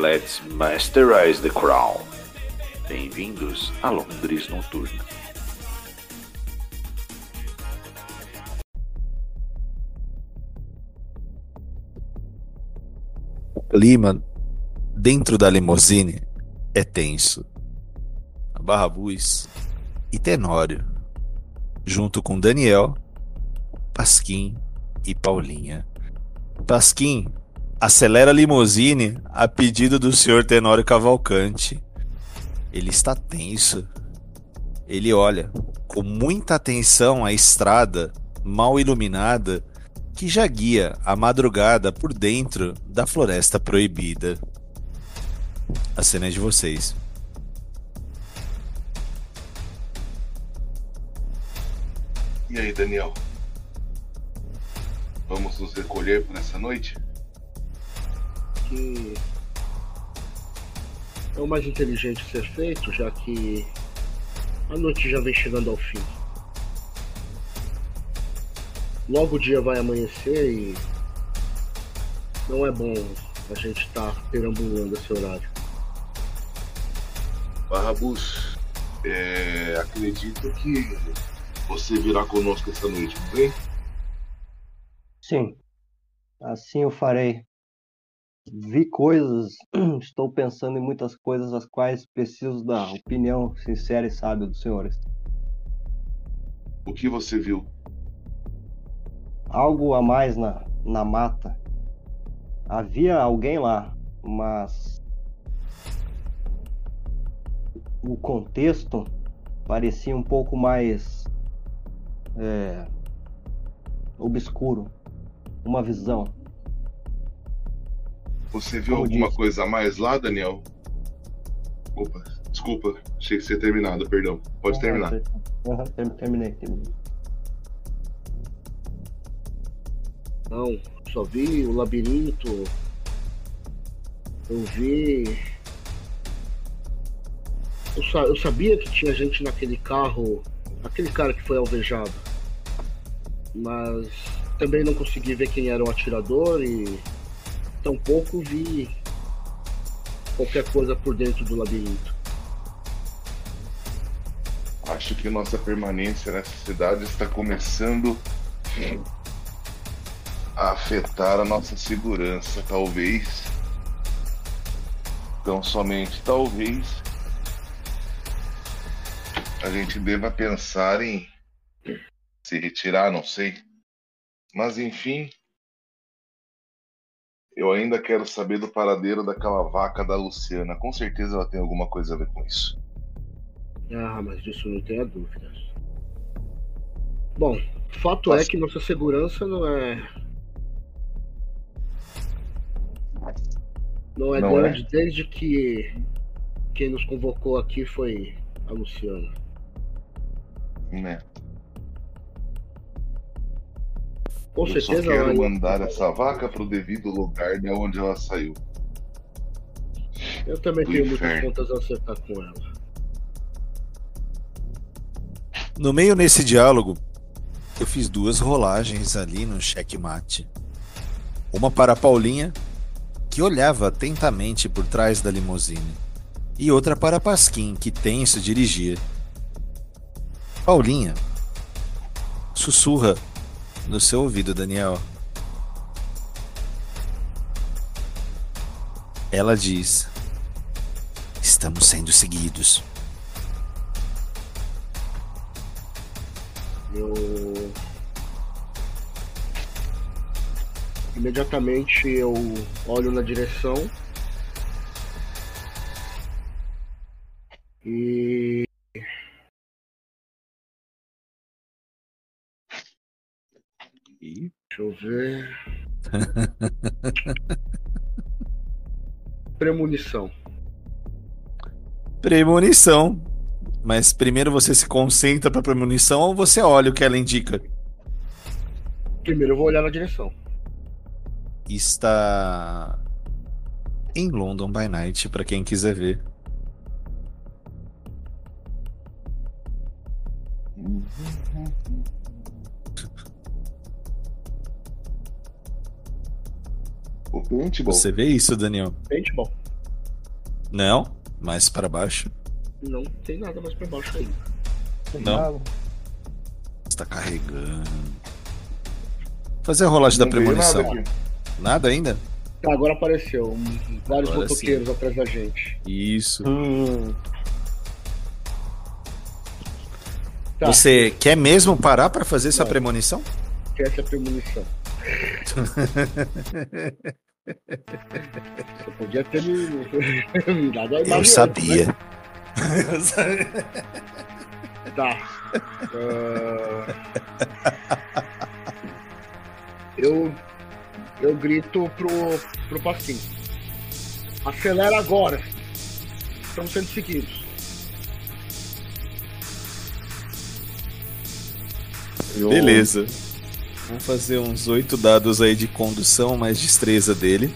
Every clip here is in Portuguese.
Let's Masterize the Crown. Bem-vindos a Londres Noturna. O clima dentro da limusine é tenso. Barrabus e Tenório, junto com Daniel, Pasquim e Paulinha. Pasquim acelera a limusine a pedido do senhor Tenório Cavalcante. Ele está tenso. Ele olha com muita atenção a estrada mal iluminada que já guia a madrugada por dentro da floresta proibida. A cena é de vocês. E aí, Daniel? Vamos nos recolher por essa noite? Que é o mais inteligente ser feito, já que a noite já vem chegando ao fim. Logo o dia vai amanhecer e não é bom a gente estar tá perambulando esse horário. Barrabus, é, acredito que você virá conosco essa noite, não vem? Sim, assim eu farei. Vi coisas, estou pensando em muitas coisas as quais preciso da opinião sincera e sábia dos senhores. O que você viu? Algo a mais na, na mata. Havia alguém lá, mas o contexto parecia um pouco mais é, obscuro, uma visão. Você viu Como alguma disse. coisa a mais lá, Daniel? Opa, desculpa, achei que você tinha terminado, perdão. Pode uhum, terminar. Uhum, terminei, terminei. Não, só vi o labirinto. Eu vi. Eu, sa... eu sabia que tinha gente naquele carro aquele cara que foi alvejado. Mas também não consegui ver quem era o atirador e tampouco vi qualquer coisa por dentro do labirinto. Acho que nossa permanência nessa cidade está começando a afetar a nossa segurança, talvez. Então, somente talvez a gente deva pensar em se retirar, não sei. Mas enfim, eu ainda quero saber do paradeiro daquela vaca da Luciana. Com certeza ela tem alguma coisa a ver com isso. Ah, mas disso não tenha dúvidas. Bom, fato mas... é que nossa segurança não é. Não é não grande é. desde que quem nos convocou aqui foi a Luciana. Né? Com eu certeza. Só quero mandar essa vaca pro devido lugar de onde ela saiu. Eu também Do tenho inferno. muitas contas a acertar com ela. No meio nesse diálogo, eu fiz duas rolagens ali no checkmate. Uma para a Paulinha, que olhava atentamente por trás da limusine, e outra para Pasquim, que tenso dirigia. Paulinha sussurra no seu ouvido, Daniel. Ela diz: Estamos sendo seguidos. Eu. Imediatamente eu olho na direção Deixa eu ver. Premonição. Premonição. Mas primeiro você se concentra pra premonição ou você olha o que ela indica? Primeiro eu vou olhar na direção. Está em London by Night, pra quem quiser ver. Paintball. Você vê isso, Daniel? Paintball. Não? Mais para baixo. Não tem nada mais pra baixo aí. Não. Está carregando. Fazer a rolagem da Não veio premonição. nada. Nada ainda? Tá, agora apareceu. vários Agora motoqueiros atrás da gente. Isso. Hum, Tá, Você quer mesmo parar pra fazer essa premonição? que essa é a premonição. Você podia ter me, me dado a imagem Eu sabia. né? Tá. Ah, eu. Eu grito pro, pro Pasquim. Acelera agora. Estamos sendo seguidos. Eu- Beleza. Vamos fazer uns oito dados aí de condução, mais destreza dele.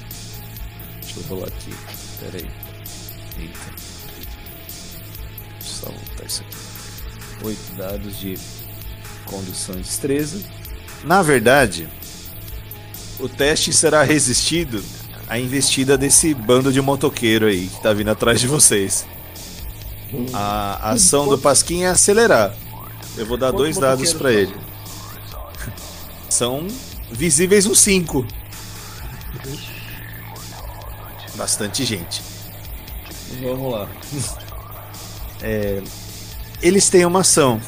Deixa eu rolar aqui. Pera aí. Eita. Só voltar isso aqui. Oito dados de condução e destreza. Na verdade, o teste será resistido à investida desse bando de motoqueiro aí que tá vindo atrás de vocês. A ação do Pasquim é acelerar. Eu vou dar dois dados são? ele. São visíveis uns 5. Bastante gente. Vamos lá. É, eles têm uma ação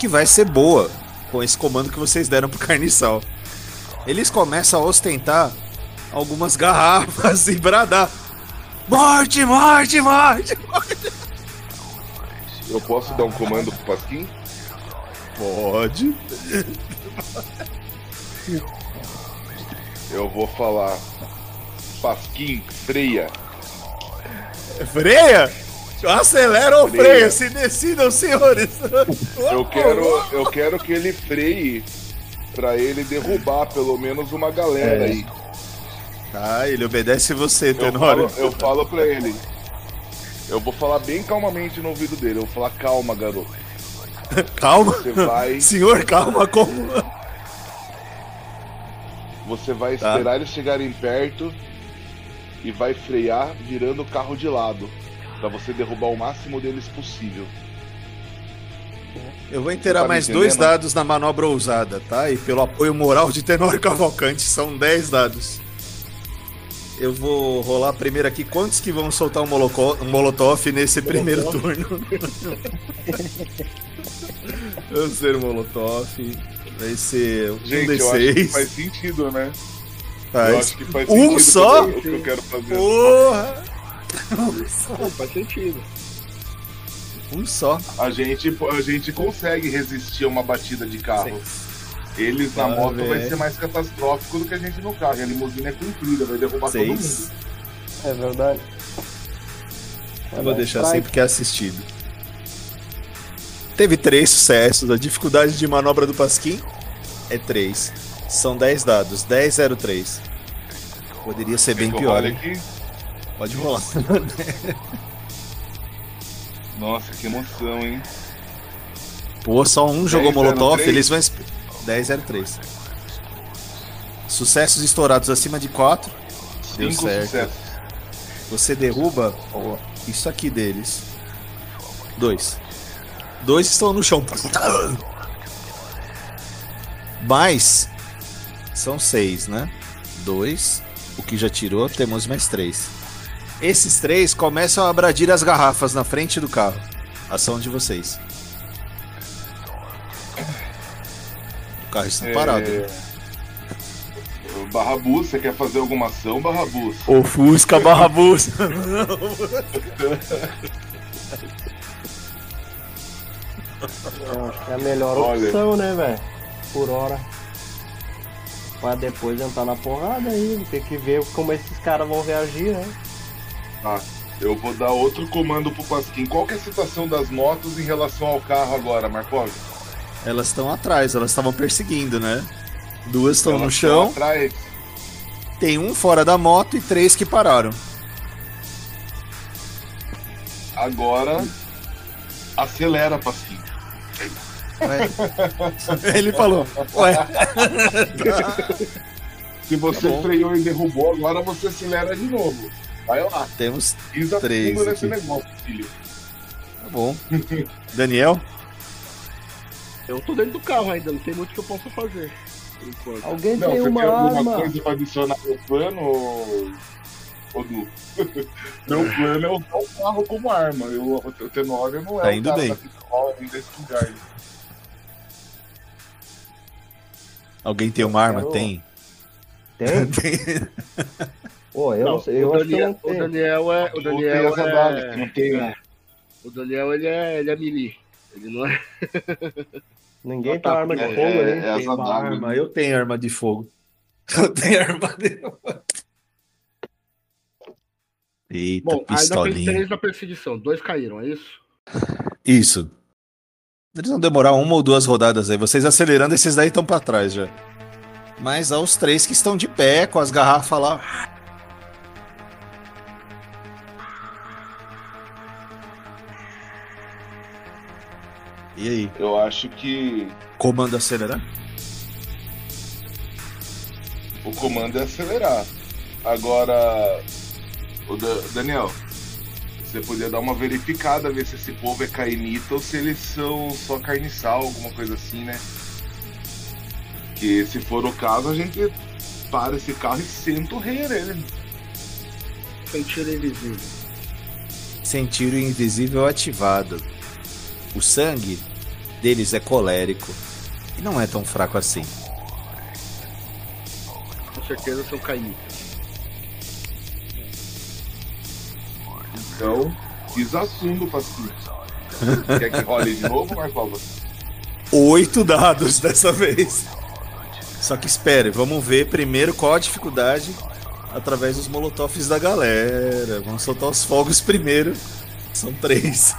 que vai ser boa com esse comando que vocês deram pro Carniçal. Eles começam a ostentar algumas garrafas e bradar. Morte, morte, morte! Eu posso dar um comando pro Pasquim? Pode. Eu vou falar. Pasquim, freia. Freia? Acelera ou freia? Freia. Se decidam, senhores. Eu quero, eu quero que ele freie pra ele derrubar pelo menos uma galera É. aí. Ah, ele obedece você, Eu Tenório. falo, eu falo pra ele. Eu vou falar bem calmamente no ouvido dele. Eu vou falar, calma, garoto. Calma. Você vai, Senhor, calma, como? você vai Tá. esperar eles chegarem perto e vai frear virando o carro de lado. Pra você derrubar o máximo deles possível. Eu vou inteirar Tá mais dois dados na manobra ousada, tá? E pelo apoio moral de Tenório Cavalcante, são 10 dados. Eu vou rolar primeiro aqui quantos que vão soltar um, um molotov nesse primeiro turno. Um molotov. Vai ser um Gente, eu acho que D6. faz sentido, né? Eu Faz. acho que faz Um sentido só? o que eu quero fazer. Porra! Não, faz sentido. Um só. A gente, a gente consegue resistir a uma batida de carro. Eles na Ah, moto vai velho. ser mais catastrófico do que a gente no carro. E a limusine é comprida, vai derrubar todo mundo. Seis. é verdade. Eu vou deixar assim porque é assistido. Teve três sucessos. A dificuldade de manobra do Pasquim é 3. São 10 dados. 10, 0, 3. Poderia ser bem pior? Pode rolar. Nossa, que emoção, hein? Pô, só um jogou 10, Molotov, 03? eles vão. esp- 10, 0, 3. Sucessos estourados acima de 4. Deu certo. sucessos. Você derruba ó, isso aqui deles. Dois. Dois estão no chão. Mais. São seis, né? Dois. O que já tirou, temos mais três. Esses três começam a abradir as garrafas na frente do carro. Ação de vocês. O carro está É, parado. né? Barrabus, você quer fazer alguma ação, Barrabus? Ofusca barra bus. Eu acho que é a melhor Olha. opção, né, velho? Por hora. Pra depois entrar na porrada aí, tem que ver como esses caras vão reagir, né? Tá. Eu vou dar outro comando pro Pasquim. Qual que é a situação das motos em relação ao carro agora, Marcos? Elas estão atrás, elas estavam perseguindo, né? Duas estão no chão, Atrás. tem um fora da moto e três que pararam. Agora, acelera, Pasquim. Ué. Ele falou, ué. Se você Tá freou e derrubou, agora você acelera de novo. Vai lá. Temos. Pisa Três aqui. negócio, filho. Tá bom. Daniel? Eu tô dentro do carro ainda, não tem muito que eu possa fazer. por enquanto. Alguém Não, tem você uma tem alguma arma. coisa pra adicionar no plano, ô, ô Du? Meu plano é usar o carro como arma. Eu, o Tenório não é Tá o indo cara bem. desse lugar. Alguém tem uma arma? quero- Tem. Tem? Tem. Pô, eu, Não, não sei, eu o, acho que eu Daniel, o. Daniel é. O Daniel é. não tem, né? O Daniel ele é, ele é melee. Ele não é. Ninguém tem tá, arma de fogo é- ali. é- Tem uma arma. Eu tenho arma de fogo. Eu tenho arma de fogo. Eita, Bom, pistolinha. três na perseguição. Dois caíram, é isso? Isso. Eles vão demorar uma ou duas rodadas aí. Vocês acelerando, esses daí estão pra trás já. Mas há os três que estão de pé, com as garrafas lá. E aí? Eu acho que Comando acelerar? o comando é acelerar. Agora, o Da- Daniel, você podia dar uma verificada, ver se esse povo é cainita ou se eles são só carniçal, alguma coisa assim, né? Que se for o caso, a gente para esse carro e senta o rei nele. Sentido invisível. Sentido invisível ativado. O sangue deles é colérico. E não é tão fraco assim. Com certeza são caídos. Então, desassundo, Pasquinho. Quer que role de novo, Marcova? Oito dados dessa vez. Só que espere, vamos ver primeiro qual a dificuldade através dos molotovs da galera. Vamos soltar os fogos primeiro. São três.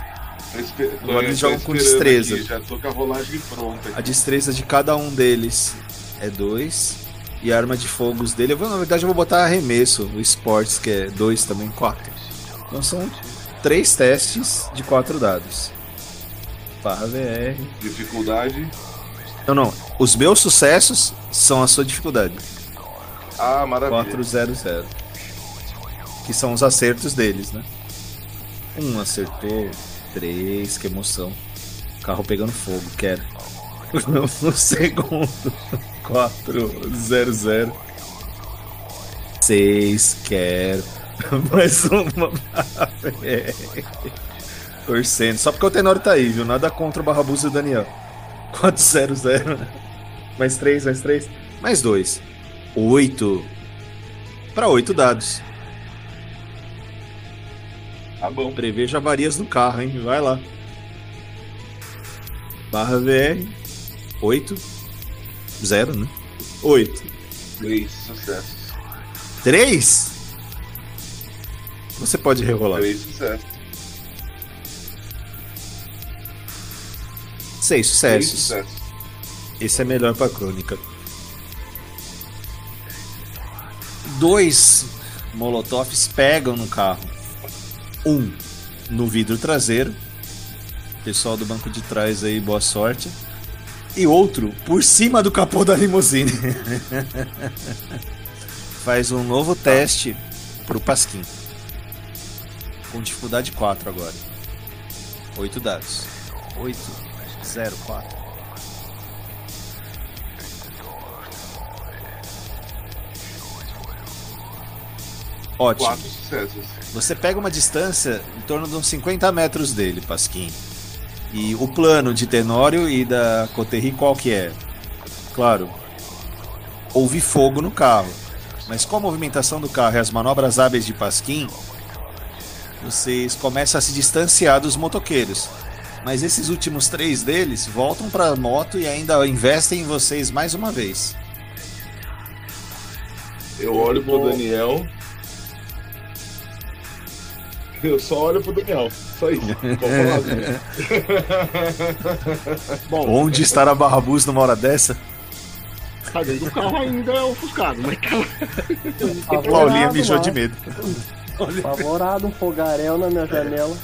Agora eles jogam com destreza. aqui, já tô com a rolagem pronta. A aqui. destreza de cada um deles é dois. E a arma de fogos dele, eu vou, na verdade, eu vou botar arremesso, o Sports, que é dois também, quatro. Então são três testes de quatro dados. Barra VR. Dificuldade. Não, não. Os meus sucessos são a sua dificuldade. Ah, maravilha. 400. Que são os acertos deles, né? Um acertou, três, que emoção. Carro pegando fogo, quero. No segundo, 400. Seis, quero. Mais uma. Torcendo. Só porque o Tenório tá aí, viu? Nada contra o Barrabuso e o Daniel. 400. Mais três, mais três. Mais dois. Oito. Para oito dados. Tá bom. Preveja avarias no carro, hein? Vai lá. Barra VR. 8. 0, né? 8. Três sucessos. 3? Você pode rerolar. Três sucessos. 6 Três sucessos. sucessos. Esse é melhor pra crônica. Dois molotovs pegam no carro. Um no vidro traseiro. Pessoal do banco de trás aí, boa sorte. E outro por cima do capô da limusine. Faz um novo teste pro Pasquim. Com dificuldade 4 agora. 8 dados. 8, 0, 4. Ótimo. Quatro sucessos. Você pega uma distância em torno de uns 50 metros dele, Pasquim. E o plano de Tenório e da Coterri qual que é? Claro, houve fogo no carro. Mas com a movimentação do carro e as manobras hábeis de Pasquim, vocês começam a se distanciar dos motoqueiros. Mas esses últimos três deles voltam para a moto e ainda investem em vocês mais uma vez. Eu olho pro Daniel. Eu só olho pro Daniel. Só isso. Bom, Onde estará Barrabus numa hora dessa? tá dentro do carro ainda é ofuscado, mas tá. A Paulinha mijou de medo. Apavorado, um fogaréu na minha janela.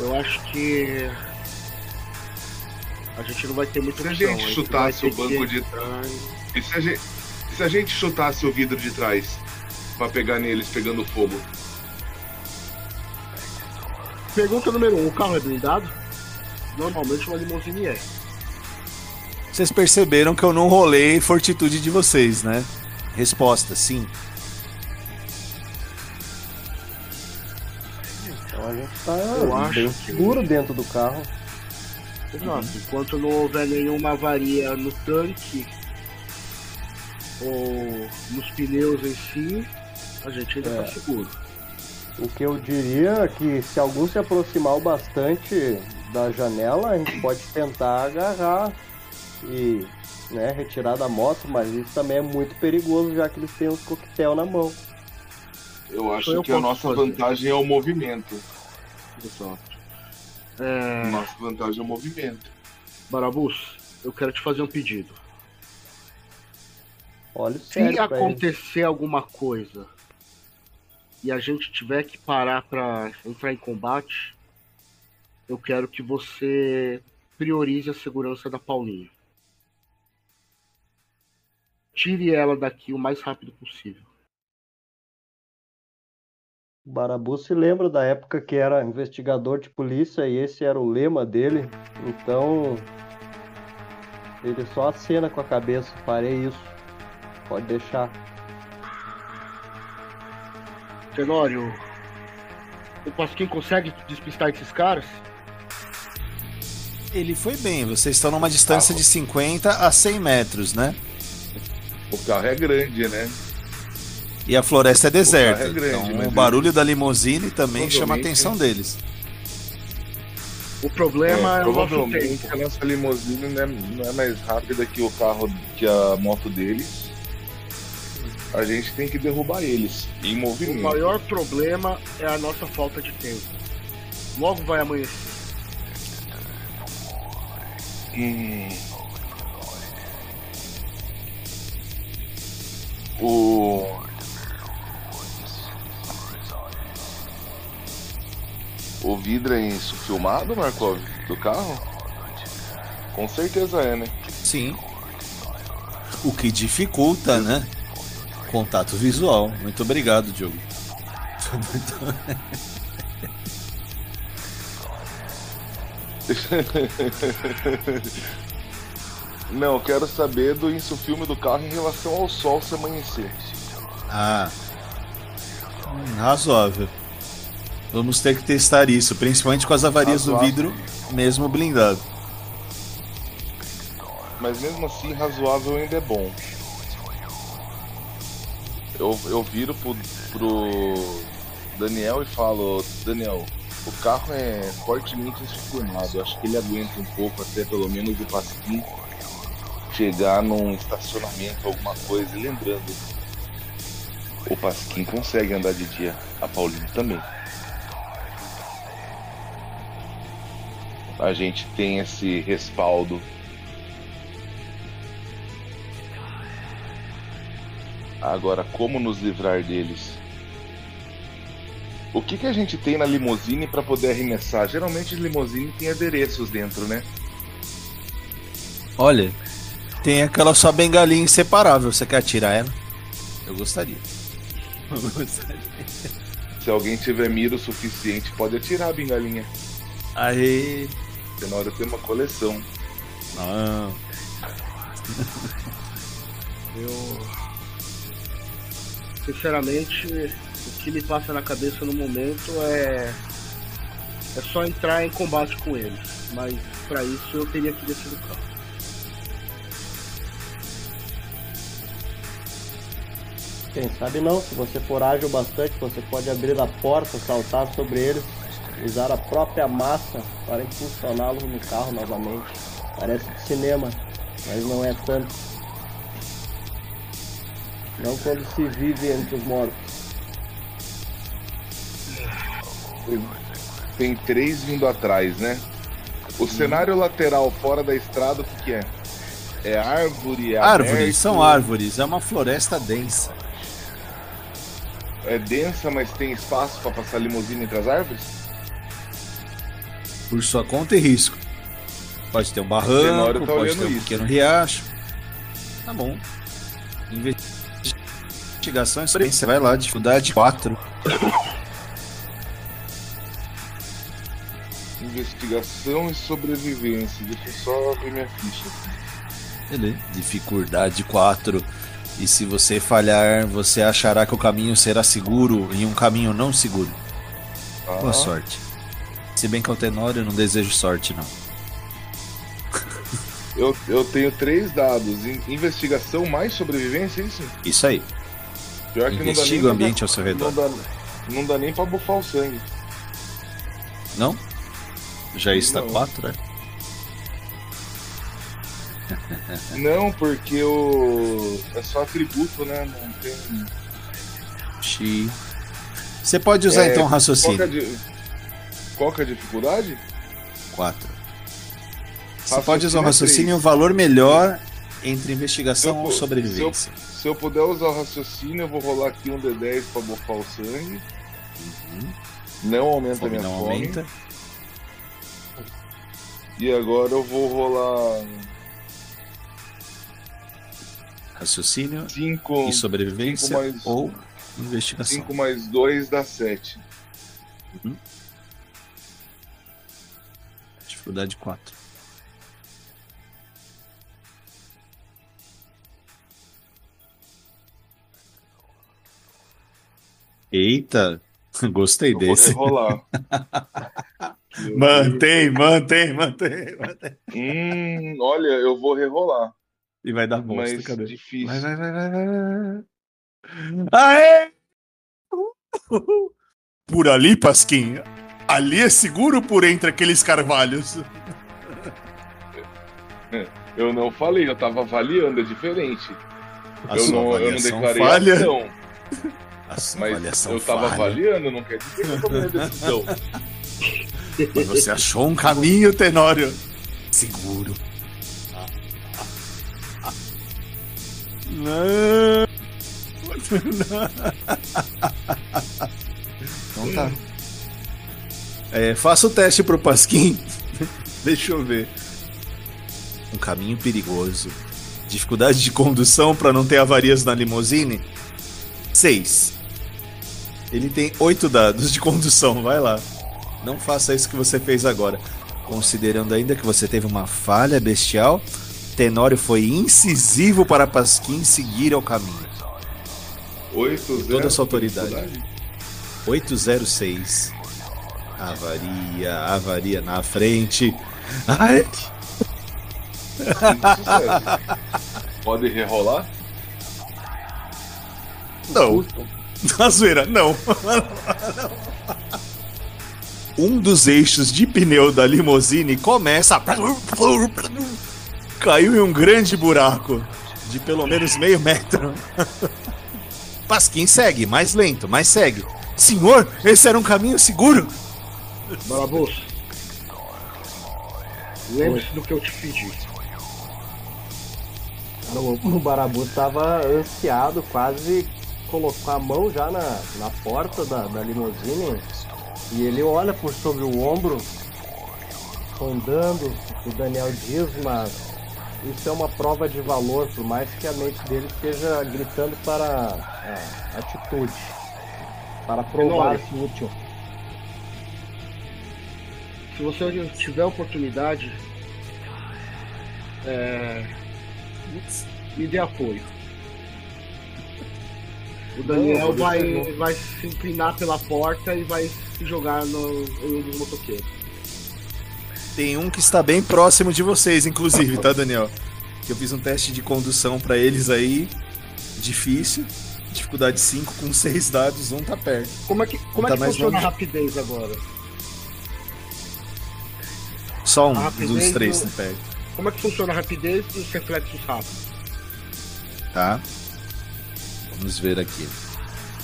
Eu acho que. A gente não vai ter muito Se a gente chutasse o banco de E se a gente, se a gente chutasse o vidro de trás pra pegar neles pegando fogo? Pergunta número 1: um, o carro é blindado? Normalmente uma limousine é. Vocês perceberam que eu não rolei fortitude de vocês, né? Resposta, sim. Tá Eu acho bem que- seguro dentro do carro. Exato. Enquanto não houver nenhuma avaria no tanque ou nos pneus em si, a gente ainda É. tá seguro. O que eu diria é que se algum se aproximar o bastante da janela, a gente pode tentar agarrar e né, retirar da moto, mas isso também é muito perigoso, já que eles têm os coquetel na mão. Eu acho Eu que a nossa fazer. vantagem é o movimento. Exato. É, Nossa vantagem é o movimento. Barabus, eu quero te fazer um pedido. Olha Se ele. acontecer alguma coisa e a gente tiver que parar pra entrar em combate, eu quero que você priorize a segurança da Paulinha. Tire ela daqui o mais rápido possível. O Barabu se lembra da época que era investigador de polícia e esse era o lema dele. Então ele só acena com a cabeça. Farei isso. Pode deixar. Tenório, o Pasquim consegue despistar esses caras? Ele foi bem, vocês estão numa distância de 50 a 100 metros, né? O carro é grande, né? E a floresta é deserta. carro é grande, então o barulho da limusine também chama a atenção deles. O problema é, o nosso tempo. a nossa limusine não é, não é mais rápida que o carro, que a moto deles. A gente tem que derrubar eles em O movimento. maior problema é a nossa falta de tempo. Logo vai amanhecer. Hum. O. O vidro é isso filmado, Markov, do carro? Com certeza é, né? Sim. O que dificulta, né? Contato visual. Muito obrigado, Diogo. Não, eu quero saber do insufilme do carro em relação ao sol se amanhecer. Ah. Hum, razoável. Vamos ter que testar isso, principalmente com as avarias do Razoável. vidro, mesmo blindado. Mas mesmo assim, razoável ainda é bom. Eu, eu viro pro, pro Daniel e falo, Daniel, o carro é fortemente insufilmado. Acho que ele aguenta um pouco até pelo menos o Pasquim chegar num estacionamento, alguma coisa. E lembrando, o Pasquim consegue andar de dia, a Paulinha também. A gente tem esse respaldo Agora, como nos livrar deles? O que, que a gente tem na limusine para poder arremessar? Geralmente limusine tem adereços dentro, né? Olha, tem aquela sua bengalinha inseparável. Você quer atirar ela? Eu gostaria. Eu gostaria. Se alguém tiver mira o suficiente, pode atirar a bengalinha. Aê! Senão eu tenho uma coleção. Não. Eu. Sinceramente, o que me passa na cabeça no momento é. É só entrar em combate com eles. Mas pra isso eu teria que descer do carro. Quem sabe não, se você for ágil bastante, você pode abrir a porta, saltar sobre eles, usar a própria massa para impulsioná-los no carro novamente. Parece de cinema, mas não é tanto. Não quando se vive entre os mortos. Tem três vindo atrás, né? O cenário lateral fora da estrada, o que, que é? É árvore, é Árvores, aberto, são árvores. É uma floresta densa. É densa, mas tem espaço pra passar limusine entre as árvores? Por sua conta e risco. Pode ter um barranco, tá pode ter um isso. pequeno riacho. Tá bom. Investigação e experiência. Vai lá, dificuldade 4. Investigação e sobrevivência. Deixa eu só ver minha ficha. Beleza. Dificuldade 4. E se você falhar, você achará que o caminho será seguro e um caminho não seguro. Tá? Boa sorte. Se bem que ao Tenório eu não desejo sorte, não. Eu, eu tenho três dados. In- Investigação mais sobrevivência, é isso? Isso aí. Pior que Investiga o não dá nem ambiente ao seu redor. Não dá, não dá nem pra bufar o sangue. Não? Já está Não. 4, é? Não, porque o. É só atributo, né? Não tem. Xi. Você pode usar É, então é raciocínio. di- qual que é a dificuldade? 4. Você pode usar o é raciocínio três. um valor melhor entre investigação Se eu ou sobrevivência. Se eu puder usar o raciocínio, eu vou rolar aqui um D10 pra bufar o sangue. Não aumenta a Fome minha não fome. aumenta. E agora eu vou rolar Raciocínio 5 e sobrevivência cinco mais- ou investigação. 5 mais 2 dá 7. Dificuldade 4. Eita, gostei Eu vou desse. rerolar. Mantém, mantém, mantém, mantém. Hum, olha, eu vou rerolar. E vai dar bosta, Mas cadê? difícil. Vai, vai, vai, vai, vai. Aê! Por ali, Pasquim. Ali é seguro por entre aqueles carvalhos. Eu não falei, eu tava avaliando, é diferente. A eu, sua não, eu não declarei falha. ação, A sua mas avaliação eu tava falha. avaliando, não quer dizer que eu tomei a decisão. Mas você achou um caminho, Tenório. Seguro. Não. Então tá. É, faça o teste pro Pasquim. Deixa eu ver. Um caminho perigoso. Dificuldade de condução para não ter avarias na limusine? 6. Ele tem 8 dados de condução, vai lá. Não faça isso que você fez agora. Considerando ainda que você teve uma falha bestial, Tenório foi incisivo para Pasquim seguir ao caminho. 8 toda a sua autoridade. 806. Avaria, avaria na frente. Ai, Pode rerolar? não. Na zoeira, não. Um dos eixos de pneu da limusine começa a... Caiu em um grande buraco de pelo menos meio metro. Pasquim segue, mais lento, mas segue. Senhor, esse era um caminho seguro? Barabus, lembre-se do que eu te pedi. O, o Barabu tava ansiado, quase colocou a mão já na, na porta da, da limusine e ele olha por sobre o ombro, sondando o Daniel diz, mas isso é uma prova de valor, por mais que a mente dele esteja gritando para a atitude, para provar-se útil. Se você tiver oportunidade, é, me dê apoio. O Daniel Não, vai, vai se inclinar pela porta e vai se jogar no, em um dos motoqueiros. Tem um que está bem próximo de vocês, inclusive, tá, Daniel? Que eu fiz um teste de condução pra eles aí. Difícil. Dificuldade 5 com 6 dados, um tá perto. Como é que, como Tá é que mais funciona a rapidez agora? Só um dos três do- perto. Como é que funciona a rapidez e os reflexos rápidos? Tá? Vamos ver aqui.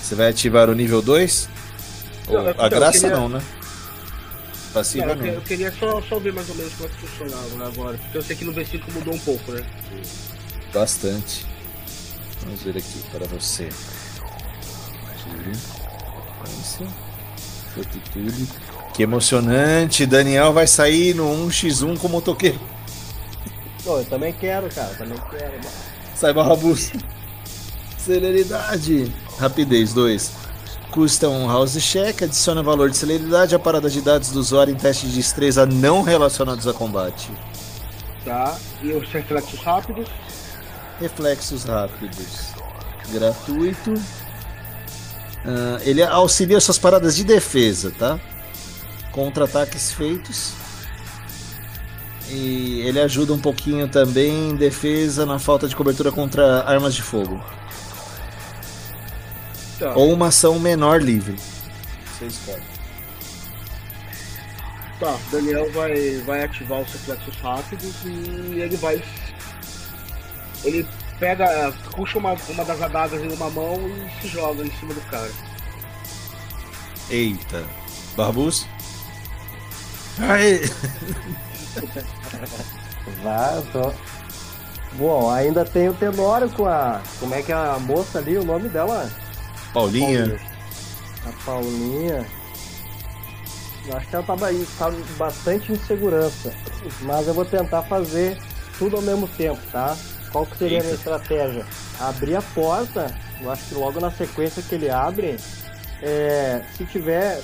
Você vai ativar o nível 2? Não, a então, graça queria- não, né? Passiva Não, eu, não. eu queria só, só ver mais ou menos como é que funcionava agora. Porque eu sei que no versículo mudou um pouco, né? Bastante. Vamos ver aqui para você. Tiro. Fortitude. Que emocionante. Daniel vai sair no 1x1 como motoqueiro. Pô, eu também quero, cara. Também quero. Sai barra. Celeridade. Rapidez 2. Custa um house check, adiciona valor de celeridade à parada de dados do usuário em testes de destreza não relacionados a combate. Tá. E os reflexos rápidos. Reflexos rápidos. Gratuito. Ah, ele auxilia suas paradas de defesa, tá? Contra-ataques feitos. E ele ajuda um pouquinho também em defesa na falta de cobertura contra armas de fogo. Tá. Ou uma ação menor livre. Você escolhe. Tá, Daniel vai, vai ativar os reflexos rápidos e ele vai. Ele pega, puxa uma, uma das adagas em uma mão e se joga em cima do cara. Eita. Barbus? Eu tô. Bom, ainda tem o Tenório com a. Como é que é a moça ali? O nome dela? Paulinha. A Paulinha. Eu acho que ela tava aí, tava bastante insegurança. Mas eu vou tentar fazer tudo ao mesmo tempo, tá? Qual que seria a minha Eita. estratégia? Abrir a porta, eu acho que logo na sequência que ele abre, é, se tiver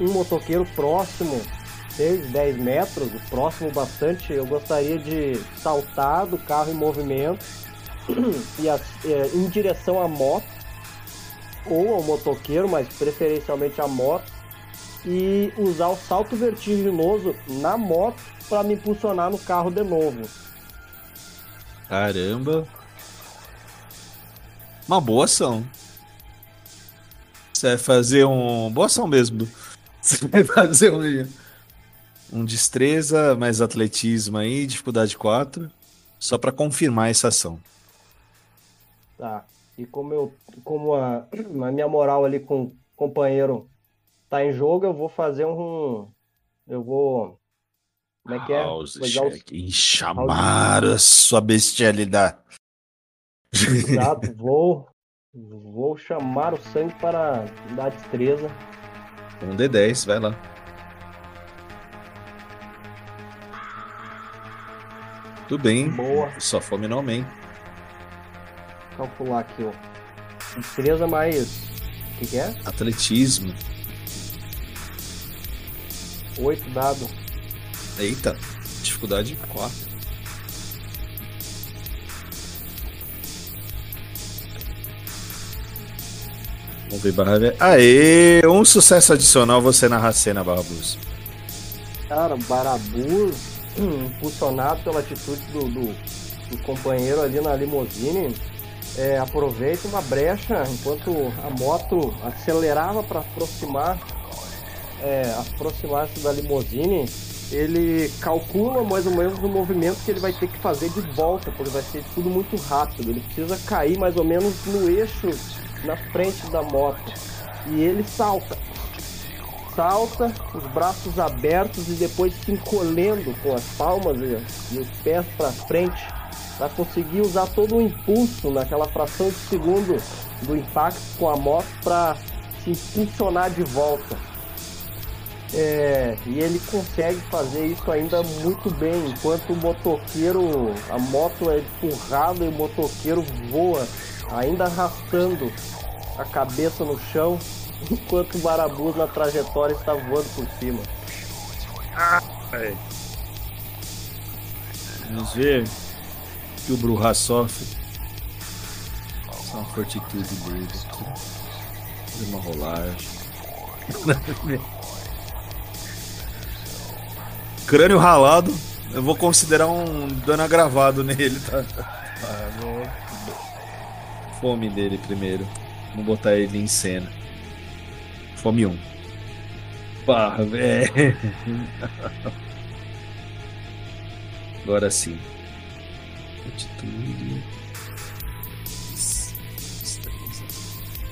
um motoqueiro próximo, 6, 10 metros, próximo bastante, eu gostaria de saltar do carro em movimento e as- é, em direção à moto ou ao motoqueiro, mas preferencialmente a moto, e usar o salto vertiginoso na moto para me impulsionar no carro de novo. Caramba. Uma boa ação. Você vai fazer um. Boa ação mesmo. Você vai fazer um. Um destreza, mais atletismo aí, dificuldade 4. Só pra confirmar essa ação. Tá. E como eu, como a, a minha moral ali com o companheiro tá em jogo, eu vou fazer um, eu vou, como é que é? House check. Chamar a sua bestialidade. Exato, vou, vou chamar o sangue para dar destreza. Um D10, vai lá. Tudo bem. Boa. Sua fome não aumenta. Calcular aqui, ó. Destreza mais, o que que é? Atletismo. Oito dado. Eita. Dificuldade 4. Vamos ver, Barra. Aê! Um sucesso adicional você narra a cena, Barbus. Cara, Barabur, impulsionado pela atitude do, do, do companheiro ali na limusine, é, aproveita uma brecha enquanto a moto acelerava para aproximar, é, aproximar-se da limusine. Ele calcula mais ou menos o movimento que ele vai ter que fazer de volta, porque vai ser tudo muito rápido. Ele precisa cair mais ou menos no eixo na frente da moto. E ele salta salta, os braços abertos e depois se encolhendo com as palmas e, e os pés para frente para conseguir usar todo o impulso naquela fração de segundo do impacto com a moto para se impulsionar de volta. É, e ele consegue fazer isso ainda muito bem, enquanto o motoqueiro, a moto é empurrada e o motoqueiro voa, ainda arrastando a cabeça no chão, enquanto o Barabus na trajetória está voando por cima. Vamos ver que o Bruhá sofre. Só uma fortitude dele aqui. Fazer uma rolagem. Crânio ralado. Eu vou considerar um dano agravado nele, tá? Fome dele primeiro. Vamos botar ele em cena. Fome 1. Pá, velho. Agora sim. Atitude.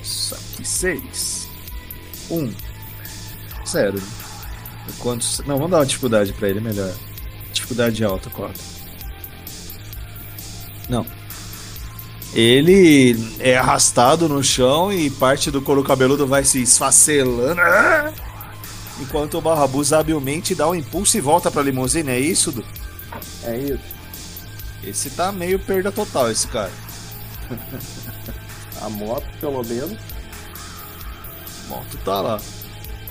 Destreza. 6. 1. 0. Quantos... Não, vamos dar uma dificuldade pra ele melhor. Dificuldade alta, 4. Não. Ele é arrastado no chão e parte do couro cabeludo vai se esfacelando. Enquanto o Barrabus habilmente dá um impulso e volta pra limusine, é isso, Du? É isso. Esse tá meio perda total, esse cara. A moto, pelo menos. A moto tá lá.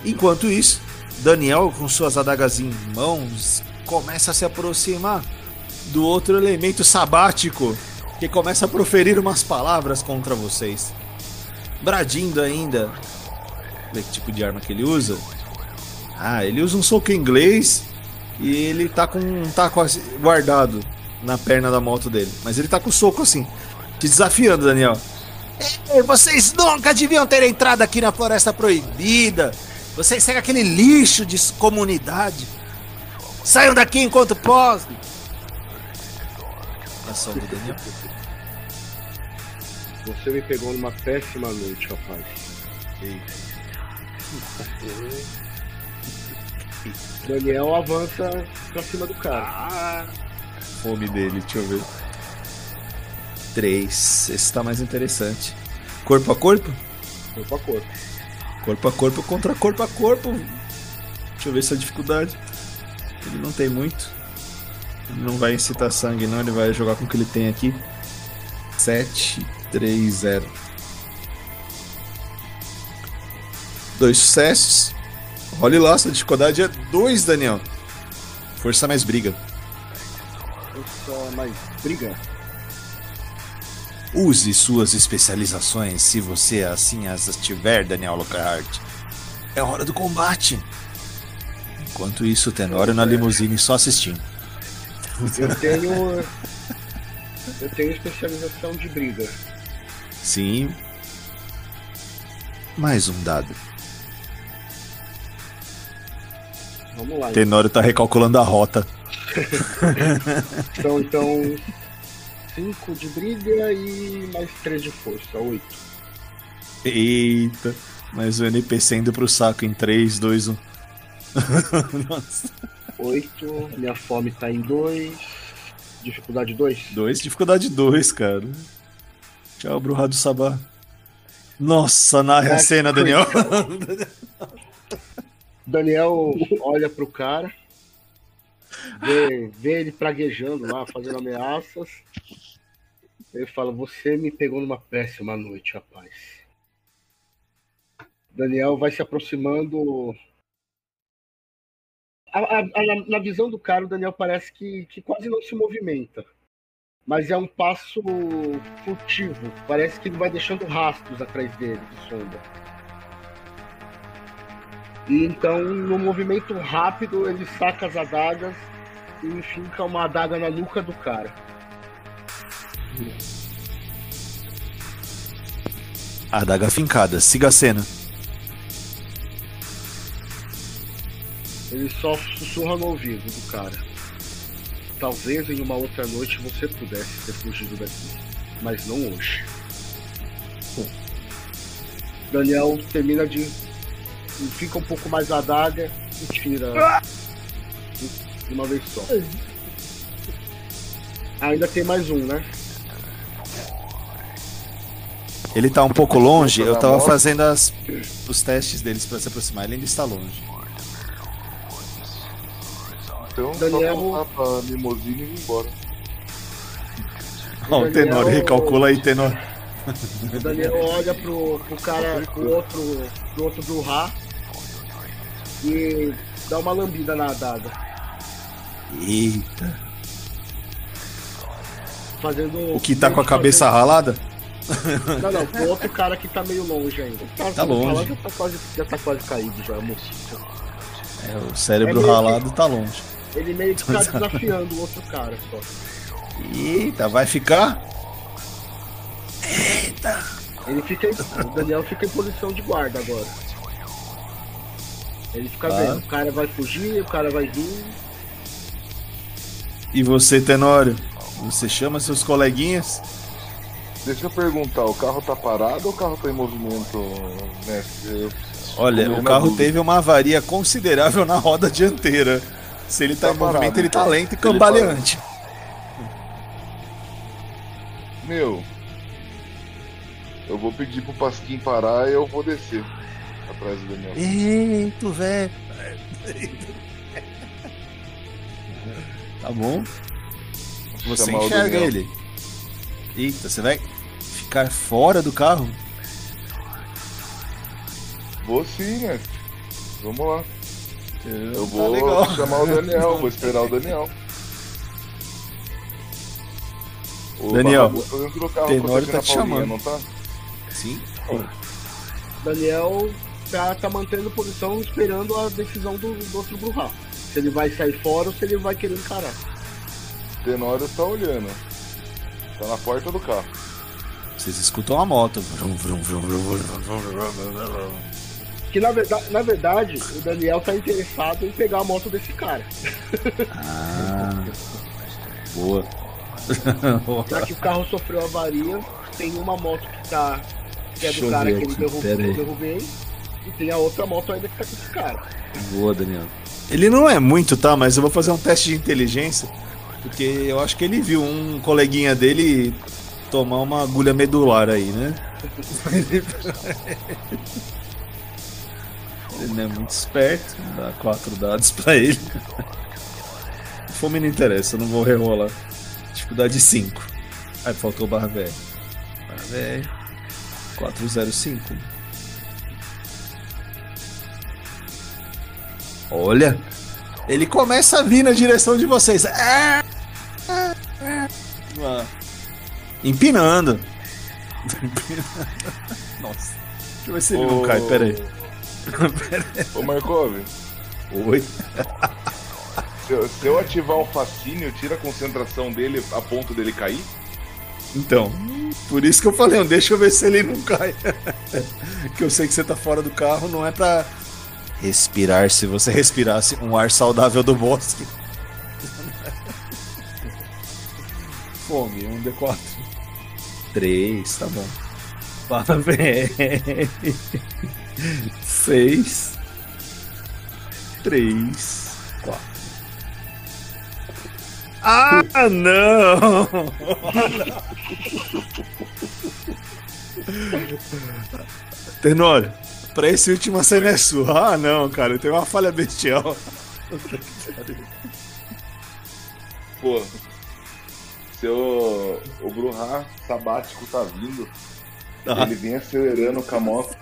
Enquanto isso, Daniel, com suas adagas em mãos, começa a se aproximar do outro elemento sabático que começa a proferir umas palavras contra vocês. Bradindo ainda. Vê que tipo de arma que ele usa. Ah, ele usa um soco inglês e ele tá com um taco assim, guardado na perna da moto dele. Mas ele tá com o soco assim, te desafiando, Daniel. Ei, vocês nunca deviam ter entrado aqui na Floresta Proibida. Vocês seguem aquele lixo de comunidade. Saiam daqui enquanto podem. Ação do Daniel. Você me pegou numa péssima noite, rapaz. Daniel avança pra cima do cara. Fome dele, deixa eu ver. 3. Esse tá mais interessante. Corpo a corpo? Corpo a corpo. Corpo a corpo contra corpo a corpo. Deixa eu ver essa dificuldade. Ele não tem muito. Não vai incitar sangue, não. Ele vai jogar com o que ele tem aqui. 7, 3, 0. Dois sucessos. Olhe lá, essa dificuldade é 2, Daniel. Força mais briga. Força mais briga. Use suas especializações se você assim as tiver, Daniel Lockhart. É hora do combate. Enquanto isso, o Tenório na limusine só assistindo. Eu tenho. Eu tenho especialização de briga. Sim. Mais um dado. Vamos lá. Tenório tá recalculando a rota. Então, então 5 de briga e mais 3 de força, 8. Eita. Mais o NPC indo pro saco em 3, 2, 1. Nossa. 8, minha fome tá em 2. Dificuldade 2? 2, dificuldade 2, cara. Tchau, Bruhá do Sabá. Nossa, narre a cena, Daniel. Daniel olha pro cara, vê, vê ele praguejando lá, fazendo ameaças. Ele fala: Você me pegou numa péssima noite, rapaz. Daniel vai se aproximando. A- a- na- visão do cara, o Daniel parece que, que quase não se movimenta. Mas é um passo furtivo. Parece que ele vai deixando rastros atrás dele, de sombra. E então, no movimento rápido, ele saca as adagas e finca uma adaga na nuca do cara. Adaga fincada, siga a cena. Ele só sussurra no ouvido do cara. Talvez em uma outra noite você pudesse ter fugido daqui, mas não hoje. Daniel termina de. fica um pouco mais a adaga e tira de uma vez só. Ainda tem mais um, né? Ele tá um pouco longe, eu tava fazendo as, os testes deles pra se aproximar, ele ainda está longe. Então, Daniel- só pra limusine e ir embora. Ó, o Daniel- Tenor, recalcula aí, Tenor. O Daniel olha pro, pro cara, pro outro, pro outro do Ra e dá uma lambida na adaga, Eita. fazendo. O que tá com a cabeça ralada? Não, não, pro outro cara que tá meio longe ainda. Tá, Tá longe. Já tá, quase, já tá quase caído já, moço. É, o cérebro É ralado tá longe. Ele meio que tá desafiando o outro cara só. Eita, vai ficar? Ele fica em, o Daniel fica em posição de guarda agora. Ele fica Tá. vendo, o cara vai fugir, o cara vai vir. E você, Tenório? Você chama seus coleguinhas? Deixa eu perguntar, o carro tá parado ou o carro tá em movimento, mestre? Eu- Olha, o carro dúvida. teve uma avaria considerável na roda dianteira. Se ele tá, Tá em movimento, parado, ele tá lento e Ele cambaleante. Meu, eu vou pedir pro Pasquim parar e eu vou descer atrás do Daniel. Eita, velho. Tá bom. Você Chamar enxerga ele. Eita, você vai ficar fora do carro? Vou sim, mestre. Vamos lá. Eu Tá vou legal. chamar o Daniel, vou esperar o Daniel. O Daniel, tá carro Tenório tá te Paulinha, chamando. Não tá? Sim. Daniel tá, tá mantendo posição esperando a decisão do, do outro Bruhá. Se ele vai sair fora ou se ele vai querer encarar. Tenório tá olhando. Tá na porta do carro. Vocês escutam a moto. Vrum, vrum, vrum, vrum, vrum, vrum, vrum, vrum, vrum. Que na verdade, na verdade, o Daniel tá interessado em pegar a moto desse cara. Ah. Boa. Já que o carro sofreu avaria, tem uma moto que tá. Que é Deixa do eu cara que ele derrubou, derrubei. E tem a outra moto ainda que tá com esse cara. Boa, Daniel. Ele não é muito, tá? Mas eu vou fazer um teste de inteligência. Porque eu acho que ele viu um coleguinha dele tomar uma agulha medular aí, né? Ele não é muito esperto, dá quatro dados pra ele. Fome não interessa, eu não vou rerolar. Dificuldade 5. Aí faltou barra velho. Barra velho. 405. Olha, ele começa a vir na direção de vocês. Ah! Ah! Ah! Empinando. Nossa. Deixa eu ver se ele não cai, pera aí. Ô Markov, Oi. se eu, se eu ativar o fascínio, tira a concentração dele a ponto dele cair? Então, por isso que eu falei, deixa eu ver se ele não cai. que eu sei que você tá fora do carro, não é pra respirar se você respirasse um ar saudável do bosque. Fome, um D4. Três, tá bom. Parabéns. Seis. Três. Quatro. Ah, não! Tenório, pra esse último a cena é sua. Ah, não, cara, tem uma falha bestial. Pô, se o, Bruhá sabático tá vindo, Ah, ele vem acelerando com a moto.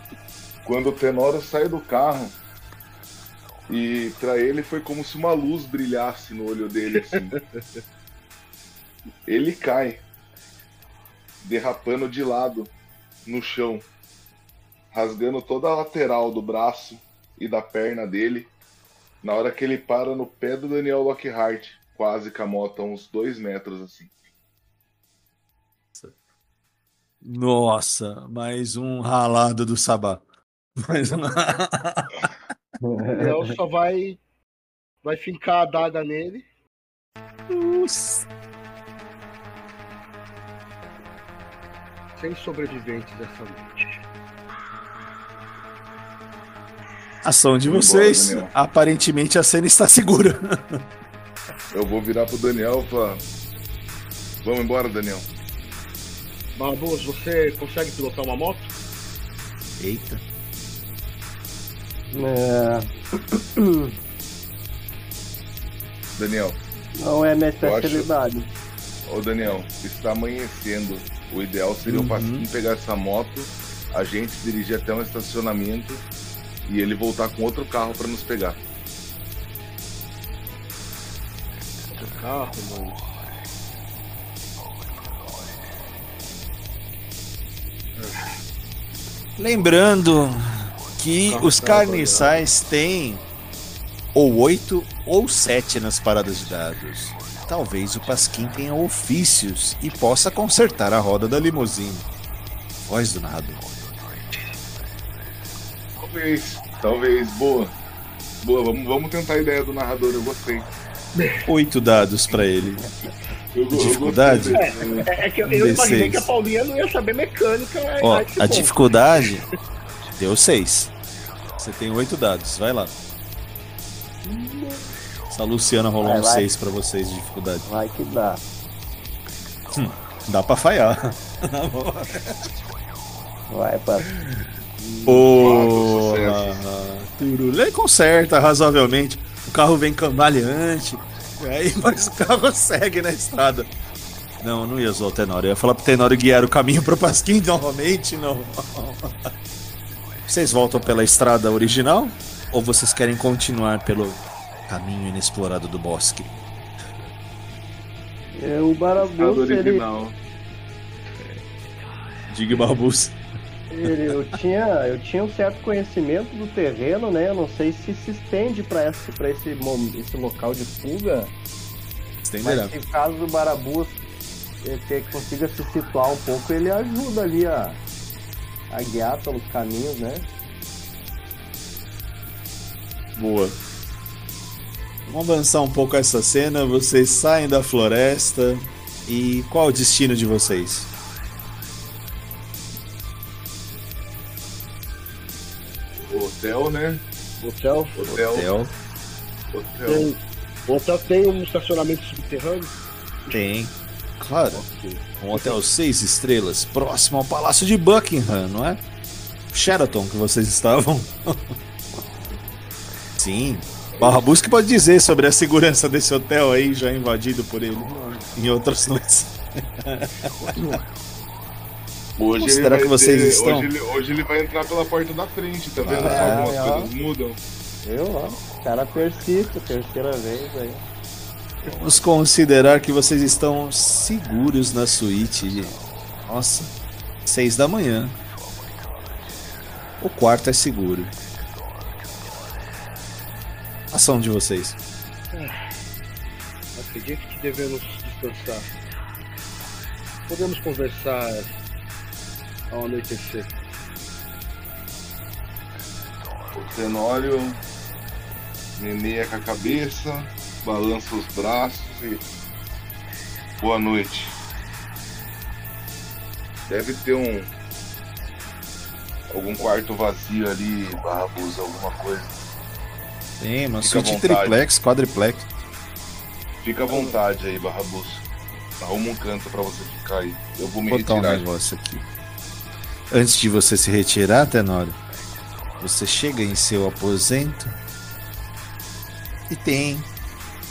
Quando o Tenório sai do carro, e pra ele foi como se uma luz brilhasse no olho dele, assim. ele cai, derrapando de lado no chão, rasgando toda a lateral do braço e da perna dele. Na hora que ele para no pé do Daniel Lockhart, quase com a moto uns dois metros assim. Nossa, mais um ralado do Sabá. Mais um... O Daniel só vai. Vai fincar a adaga nele. Nossa. Sem sobreviventes dessa noite. Ação de Vamos vocês. embora. Aparentemente a cena está segura. Eu vou virar pro Daniel falar: Vamos embora, Daniel. Barbos, você consegue pilotar uma moto? Eita. É, Daniel, não é minha Eu acho- especialidade. ô Daniel, está amanhecendo. O ideal seria Uhum. o Pasquim pegar essa moto, a gente dirigir até um estacionamento e ele voltar com outro carro para nos pegar. O carro, mano. Lembrando que os tá carniçais têm ou oito ou sete nas paradas de dados. Talvez o Pasquim tenha ofícios e possa consertar a roda da limusine. Voz do nada. Talvez, talvez. Boa. Boa, vamos, vamos tentar a ideia do narrador, eu gostei. Oito dados pra ele. Eu- eu Dificuldade? gostei desse. É, é que eu, eu D6. imaginei que a Paulinha não ia saber mecânica. Ó, a esse a ponto. dificuldade deu 6. Você tem 8 dados, vai lá. Essa Luciana rolou Vai, um vai. 6 pra vocês de dificuldade. Vai que dá. Dá pra falhar. Vai, para. Porra! sucessos. Turulê conserta razoavelmente. O carro vem cambaleante. Aí, mas o carro segue na estrada. Não, não ia zoar o Tenório. Eu ia falar pro Tenório guiar o caminho pro Pasquim novamente, não. Vocês voltam pela estrada original? Ou vocês querem continuar pelo caminho inexplorado do bosque? É, o Barabus, ele, original. Diga Barbus. ele- eu, tinha, eu tinha um certo conhecimento do terreno, né? Eu não sei se se estende para esse, pra esse, esse local de fuga. Estenderá. Mas se caso do Barabus ele ter- consiga se situar um pouco, ele ajuda ali a, a guiar pelos caminhos, né? Boa. Vamos avançar um pouco essa cena. Vocês saem da floresta. E qual o destino de vocês? Hotel, né? Hotel, Hotel. Hotel. Hotel. tem, o hotel tem um estacionamento subterrâneo. Tem. Claro. Um hotel seis estrelas, próximo ao Palácio de Buckingham, não é? Sheraton que vocês estavam. Sim. Barra Busca pode dizer sobre a segurança desse hotel aí, já invadido por ele em outras noites. Hoje Como será que vocês ter- estão? Hoje ele, hoje ele vai entrar pela porta da frente, tá vendo? Ah, algumas é, coisas mudam. Eu, ó, o cara persiste, terceira vez aí. Vamos considerar que vocês estão seguros na suíte. de- Nossa, seis da manhã. O quarto é seguro. Ação de vocês. Acredito que devemos descansar. Podemos conversar ao anoitecer. O Tenório meneia com a cabeça, balança os braços e. Boa noite. Deve ter um. Algum quarto vazio ali, Barrabus, alguma coisa. Tem uma Fica suíte triplex, quadriplex. Fica à vontade aí, Barrabus. Arruma um canto pra você ficar aí. Eu vou me Vou botar um negócio aqui. Antes de você se retirar, Tenório, você chega em seu aposento e tem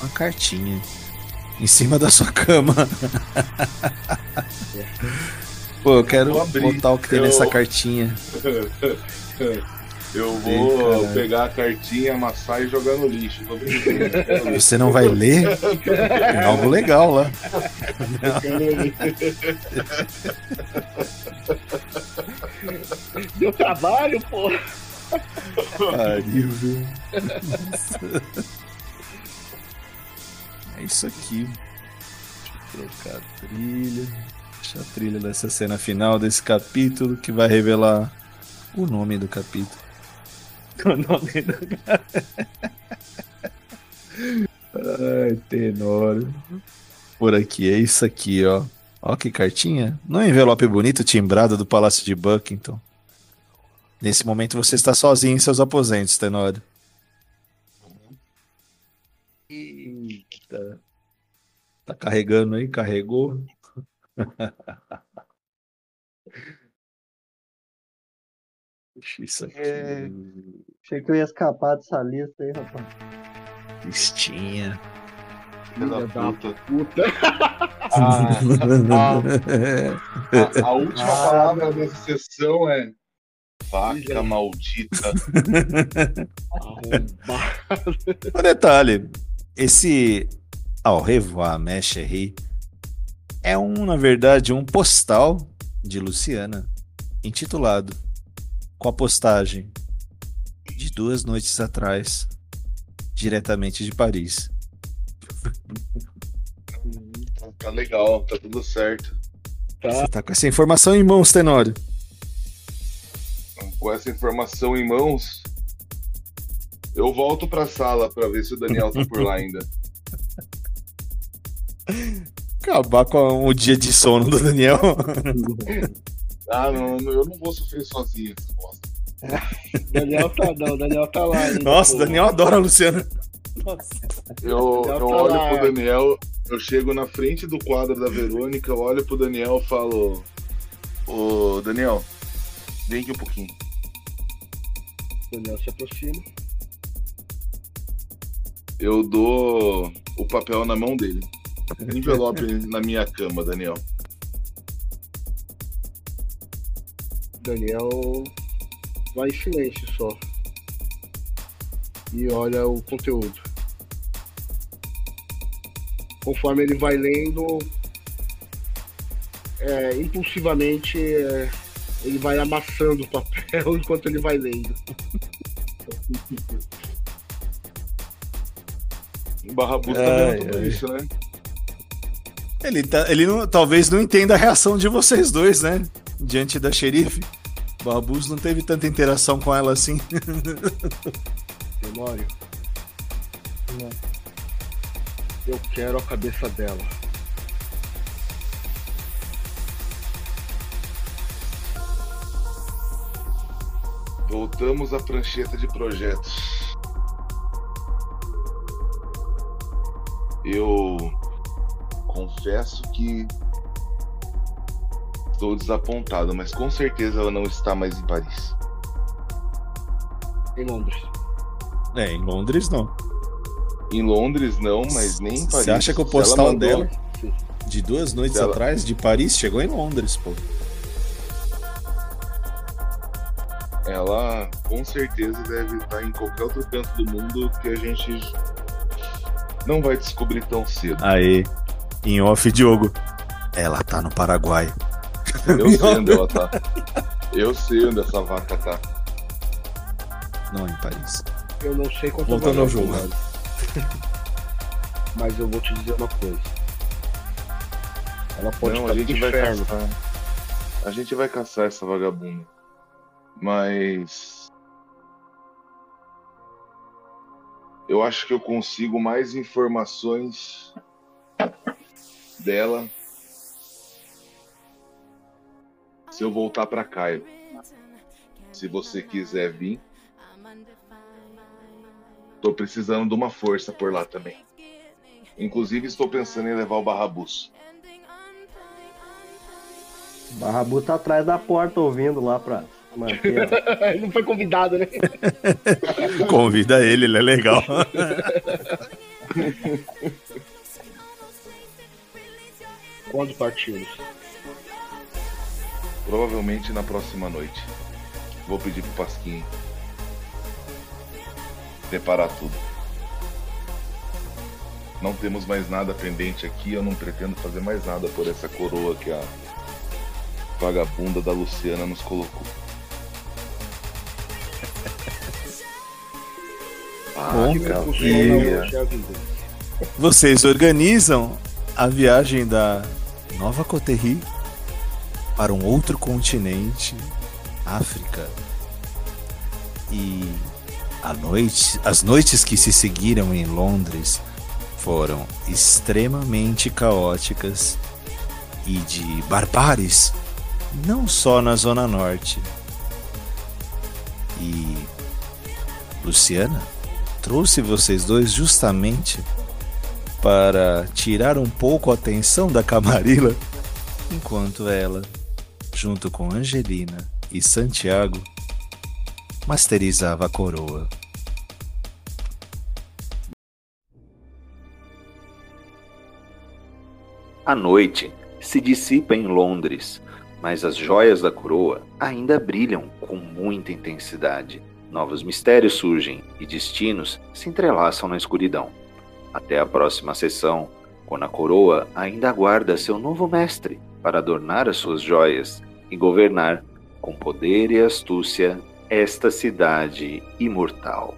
uma cartinha em cima da sua cama. Pô, eu quero abrir. botar o que tem Eu- nessa cartinha. Eu vou pegar a cartinha, amassar e jogar no lixo. Você não vai ler? Tem algo legal lá. Deu trabalho, pô. Pariu, viu? É isso aqui. Deixa eu trocar a trilha. Deixa a trilha dessa cena final desse capítulo que vai revelar o nome do capítulo. O nome do Ai, Tenório. Por aqui, é isso aqui, ó. Ó que cartinha. No envelope bonito timbrado do Palácio de Buckingham. Nesse momento você está sozinho em seus aposentos, Tenório. Eita. Tá carregando aí? Carregou? Deixa isso aqui. É. Achei que eu ia escapar dessa lista aí, rapaz. Listinha. Filha da puta. puta. A, a- a última Ah, palavra dessa sessão é vaca maldita. Arrombado. Um detalhe, esse Au revoir, mes chéris, é um, na verdade, um postal de Luciana, intitulado com a postagem de duas noites atrás, diretamente de Paris. Tá legal, tá tudo certo. Você tá com essa informação em mãos, Tenório? Com essa informação em mãos, eu volto pra sala pra ver se o Daniel tá por lá ainda. Acabar com o dia de sono do Daniel. Ah, não, eu não vou sofrer sozinho essa bosta. Daniel tá, não, Daniel tá lá. ainda, Nossa, pô. Daniel adora a Luciana. Eu, eu tá olho lá. pro Daniel, eu chego na frente do quadro da Verônica, eu olho pro Daniel e falo: Ô Daniel, vem aqui um pouquinho. Daniel se aproxima. Eu dou o papel na mão dele. Envelope na minha cama, Daniel. Daniel vai em silêncio só. E olha o conteúdo. Conforme ele vai lendo, é, impulsivamente é, ele vai amassando o papel enquanto ele vai lendo. O Barrabuto tá vendo tudo ai. isso, né? Ele, tá, ele não, talvez não entenda a reação de vocês dois, né? Diante da xerife. Babus não teve tanta interação com ela assim. Memória. Eu quero a cabeça dela. Voltamos à prancheta de projetos. Eu confesso que estou desapontado, mas com certeza ela não está mais em Paris. Em Londres. É, em Londres não. Em Londres não, mas nem em Paris. Você acha que o postal mandou- dela, de duas noites ela- atrás, de Paris, chegou em Londres, pô? Ela com certeza deve estar em qualquer outro canto do mundo que a gente não vai descobrir tão cedo. Aí, em off, Diogo. Ela tá no Paraguai. Eu sei onde ela tá. Eu sei onde essa vaca tá. Não em Paris. Eu não sei quanto Voltando ao jogo. Mas eu vou te dizer uma coisa. Ela pode Não, estar a gente vai inferno. caçar. A gente vai caçar essa vagabunda. Mas. Eu acho que eu consigo mais informações dela se eu voltar pra Caio. Se você quiser vir. Tô precisando de uma força por lá também. Inclusive estou pensando em levar o Barrabus. Barrabu tá atrás da porta ouvindo lá pra manter. a- Ele não foi convidado, né? Convida ele, ele é legal. Quando partimos? Provavelmente na próxima noite. Vou pedir pro Pasquim preparar tudo. Não temos mais nada pendente aqui, eu não pretendo fazer mais nada por essa coroa que a vagabunda da Luciana nos colocou. Ah. Vocês organizam a viagem da Nova Coterri para um outro continente, África. E noite, as noites que se seguiram em Londres foram extremamente caóticas e de barbares, não só na Zona Norte. E Luciana trouxe vocês dois justamente para tirar um pouco a atenção da Camarilla, enquanto ela, junto com Angelina e Santiago, masterizava a coroa. A noite se dissipa em Londres, mas as joias da coroa ainda brilham com muita intensidade. Novos mistérios surgem e destinos se entrelaçam na escuridão. Até a próxima sessão, quando a coroa ainda aguarda seu novo mestre para adornar as suas joias e governar com poder e astúcia esta cidade imortal.